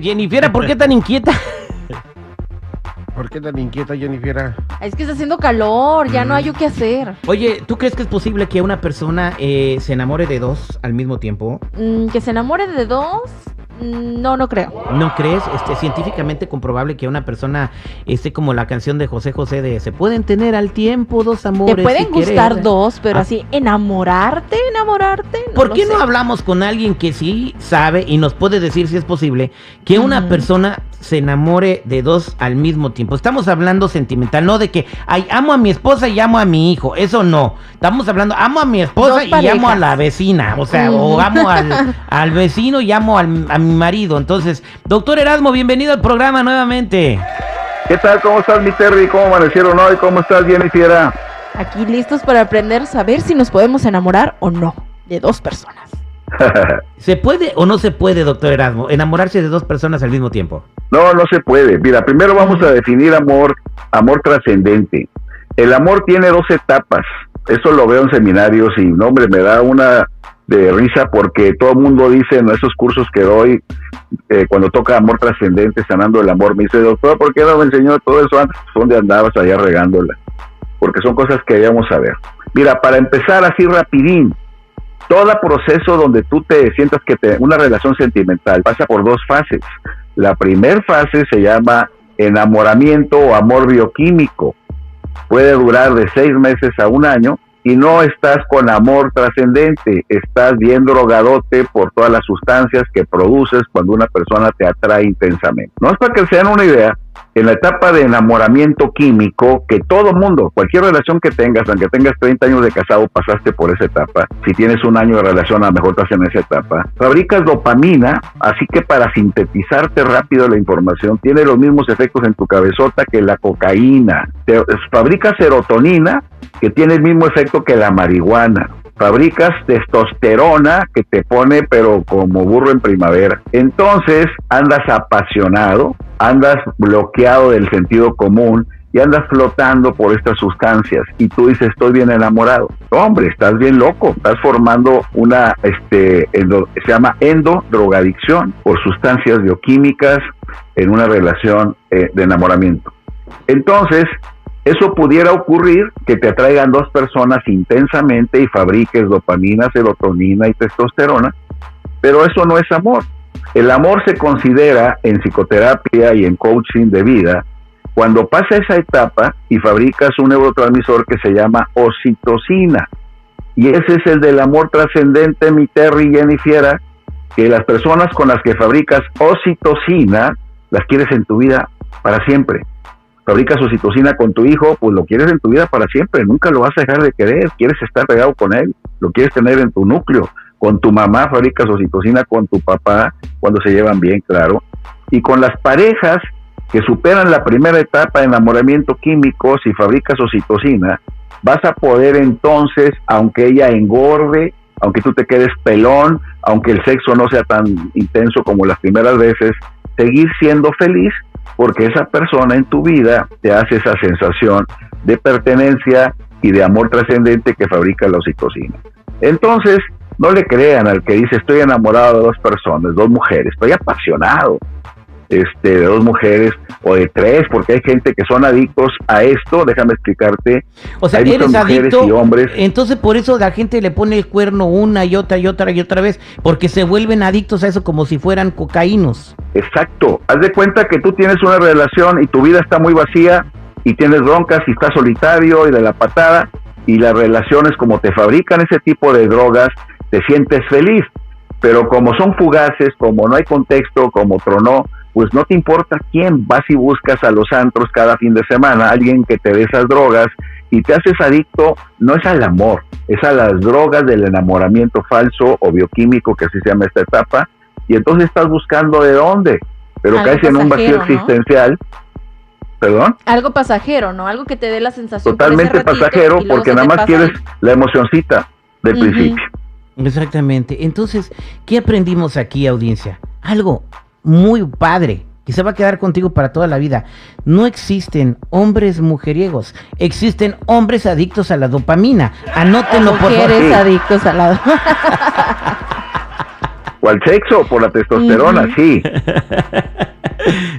Jennifer, ¿por qué tan inquieta? ¿Por qué tan inquieta, Jennifer? Es que está haciendo calor, ya no hay yo qué hacer. Oye, ¿tú crees que es posible que una persona eh, se enamore de dos al mismo tiempo? Mm, que se enamore de dos, no, no creo. ¿No crees? Este, científicamente comprobable que una persona esté como la canción de José José de se pueden tener al tiempo dos amores. Te pueden si gustar querer". dos, pero Ah. así, enamorarte, enamorarte. No ¿Por qué no hablamos con alguien que sí sabe y nos puede decir si es posible que una persona se enamore de dos al mismo tiempo? Estamos hablando sentimental, no de que, ay, amo a mi esposa y amo a mi hijo, eso no. Estamos hablando, amo a mi esposa y amo a la vecina, o sea, o amo al, al vecino y amo al- a mi marido. Entonces, doctor Erasmo, bienvenido al programa nuevamente. ¿Qué tal? ¿Cómo estás, mi Terry? ¿Cómo amanecieron hoy? ¿Cómo estás, Jennifer? Aquí listos para aprender, saber si nos podemos enamorar o no de dos personas. ¿Se puede o no se puede, doctor Erasmo, enamorarse de dos personas al mismo tiempo? no, no se puede. Mira, primero vamos a definir amor, amor trascendente. El amor tiene dos etapas. Eso lo veo en seminarios y, no, hombre, me da una de risa porque todo el mundo dice en esos cursos que doy, eh, cuando toca amor trascendente, sanando el amor, me dice, doctor, ¿por qué no me enseñó todo eso antes? ¿Dónde andabas allá regándola? Porque son cosas que debemos saber. Mira, para empezar así rapidín, todo proceso donde tú te sientas que te, una relación sentimental pasa por dos fases. La primera fase se llama enamoramiento o amor bioquímico. Puede durar de seis meses a un año y no estás con amor trascendente, estás bien drogadote por todas las sustancias que produces cuando una persona te atrae intensamente. No es para que se den una idea, en la etapa de enamoramiento químico, que todo mundo, cualquier relación que tengas, aunque tengas 30 años de casado, pasaste por esa etapa. Si tienes un año de relación, a lo mejor estás en esa etapa. Fabricas dopamina, así que para sintetizarte rápido la información, tiene los mismos efectos en tu cabezota que la cocaína. Fabricas serotonina, que tiene el mismo efecto que la marihuana fabricas testosterona que te pone pero como burro en primavera. Entonces andas apasionado, andas bloqueado del sentido común y andas flotando por estas sustancias y tú dices estoy bien enamorado. Hombre, estás bien loco, estás formando una, este, endo- se llama endodrogadicción por sustancias bioquímicas en una relación eh, de enamoramiento. Entonces, eso pudiera ocurrir que te atraigan dos personas intensamente y fabriques dopamina, serotonina y testosterona, pero eso no es amor. El amor se considera en psicoterapia y en coaching de vida cuando pasa esa etapa y fabricas un neurotransmisor que se llama oxitocina. Y ese es el del amor trascendente, mi Terry y Jennifer, que las personas con las que fabricas oxitocina las quieres en tu vida para siempre fabricas oxitocina con tu hijo, pues lo quieres en tu vida para siempre, nunca lo vas a dejar de querer, quieres estar pegado con él, lo quieres tener en tu núcleo. Con tu mamá fabricas oxitocina, con tu papá, cuando se llevan bien, claro. Y con las parejas que superan la primera etapa de enamoramiento químico, si fabricas oxitocina, vas a poder entonces, aunque ella engorde, aunque tú te quedes pelón, aunque el sexo no sea tan intenso como las primeras veces, seguir siendo feliz porque esa persona en tu vida te hace esa sensación de pertenencia y de amor trascendente que fabrica la oxitocina. Entonces, no le crean al que dice estoy enamorado de dos personas, dos mujeres, estoy apasionado este, de dos mujeres o de tres, porque hay gente que son adictos a esto, déjame explicarte. O sea, Hay eres mujeres adicto. y hombres. Entonces, por eso la gente le pone el cuerno una y otra y otra y otra vez, porque se vuelven adictos a eso como si fueran cocaínos. Exacto. Haz de cuenta que tú tienes una relación y tu vida está muy vacía y tienes broncas y estás solitario y de la patada y las relaciones como te fabrican ese tipo de drogas, te sientes feliz. Pero como son fugaces, como no hay contexto, como tronó, pues no te importa quién vas y buscas a los antros cada fin de semana, alguien que te dé esas drogas y te haces adicto, no es al amor, es a las drogas del enamoramiento falso o bioquímico, que así se llama esta etapa, y entonces estás buscando de dónde, pero Algo caes en un vacío existencial, perdón, Algo pasajero, ¿no? Algo que te dé la sensación por ese totalmente ratito pasajero, porque nada más quieres la emocioncita del principio. Exactamente. Entonces, ¿qué aprendimos aquí, audiencia? Algo muy padre que se va a quedar contigo para toda la vida. No existen hombres mujeriegos, existen hombres adictos a la dopamina. Anótenlo, por favor. Mujeres adictos al lado. ¿Cuál sexo? Por la testosterona, sí.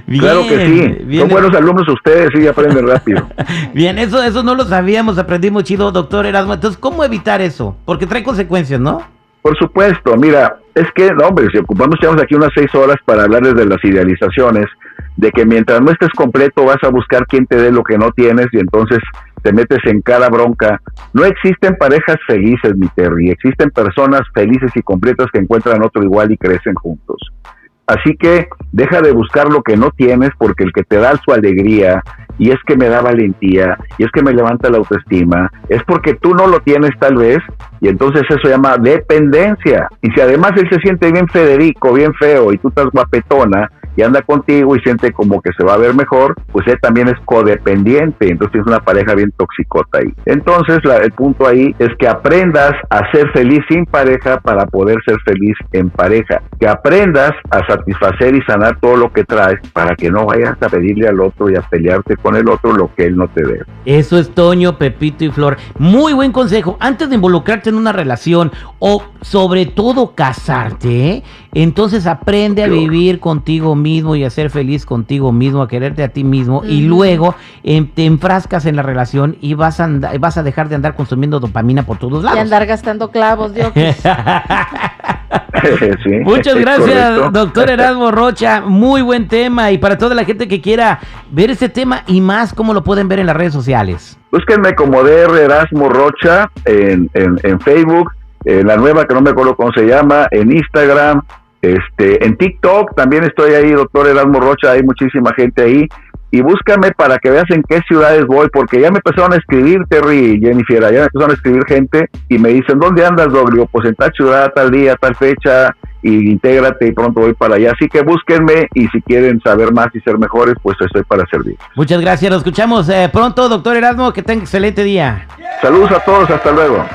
Bien, claro que sí. bien. Son buenos alumnos ustedes, sí, aprenden rápido. Bien, eso, eso no lo sabíamos, aprendimos chido, doctor Erasmo. Entonces, ¿cómo evitar eso? Porque trae consecuencias, ¿no? Por supuesto, mira, es que, no, hombre, si ocupamos, llevamos aquí unas seis horas para hablarles de las idealizaciones, de que mientras no estés completo vas a buscar quién te dé lo que no tienes y entonces te metes en cada bronca. No existen parejas felices, mi Terry, existen personas felices y completas que encuentran otro igual y crecen juntos. Así que deja de buscar lo que no tienes porque el que te da su alegría y es que me da valentía y es que me levanta la autoestima, es porque tú no lo tienes tal vez y entonces eso se llama dependencia. Y si además él se siente bien Federico, bien feo y tú estás guapetona y anda contigo y siente como que se va a ver mejor, pues él también es codependiente, entonces es una pareja bien toxicota ahí. Entonces la- el punto ahí es que aprendas a ser feliz sin pareja para poder ser feliz en pareja, que aprendas a satisfacer y sanar todo lo que traes para que no vayas a pedirle al otro y a pelearte con el otro lo que él no te dé. Eso es Toño, Pepito y Flor. Muy buen consejo. Antes de involucrarte en una relación o sobre todo casarte, ¿eh? entonces aprende a Yo- vivir contigo mismo y a ser feliz contigo mismo, a quererte a ti mismo y luego em, te enfrascas en la relación y vas a, vas a dejar de andar consumiendo dopamina por todos Y lados. andar gastando clavos, Dios. Sí, Muchas es gracias, correcto. doctor Erasmo Rocha. Muy buen tema. Y para toda la gente que quiera ver este tema y más, ¿cómo lo pueden ver en las redes sociales? Búsquenme como DR Erasmo Rocha en, en, en Facebook, en la nueva que no me acuerdo cómo se llama, en Instagram, este, en TikTok también estoy ahí, doctor Erasmo Rocha, hay muchísima gente ahí. Y búscame para que veas en qué ciudades voy, porque ya me empezaron a escribir, Terry y Jennifer, ya me empezaron a escribir gente y me dicen, ¿dónde andas, Doc? Digo, pues en tal ciudad, tal día, tal fecha, y intégrate y pronto voy para allá. Así que búsquenme y si quieren saber más y ser mejores, pues estoy para servir. Muchas gracias. Lo escuchamos eh, pronto, doctor Erasmo. Que tenga excelente día. Saludos a todos, hasta luego.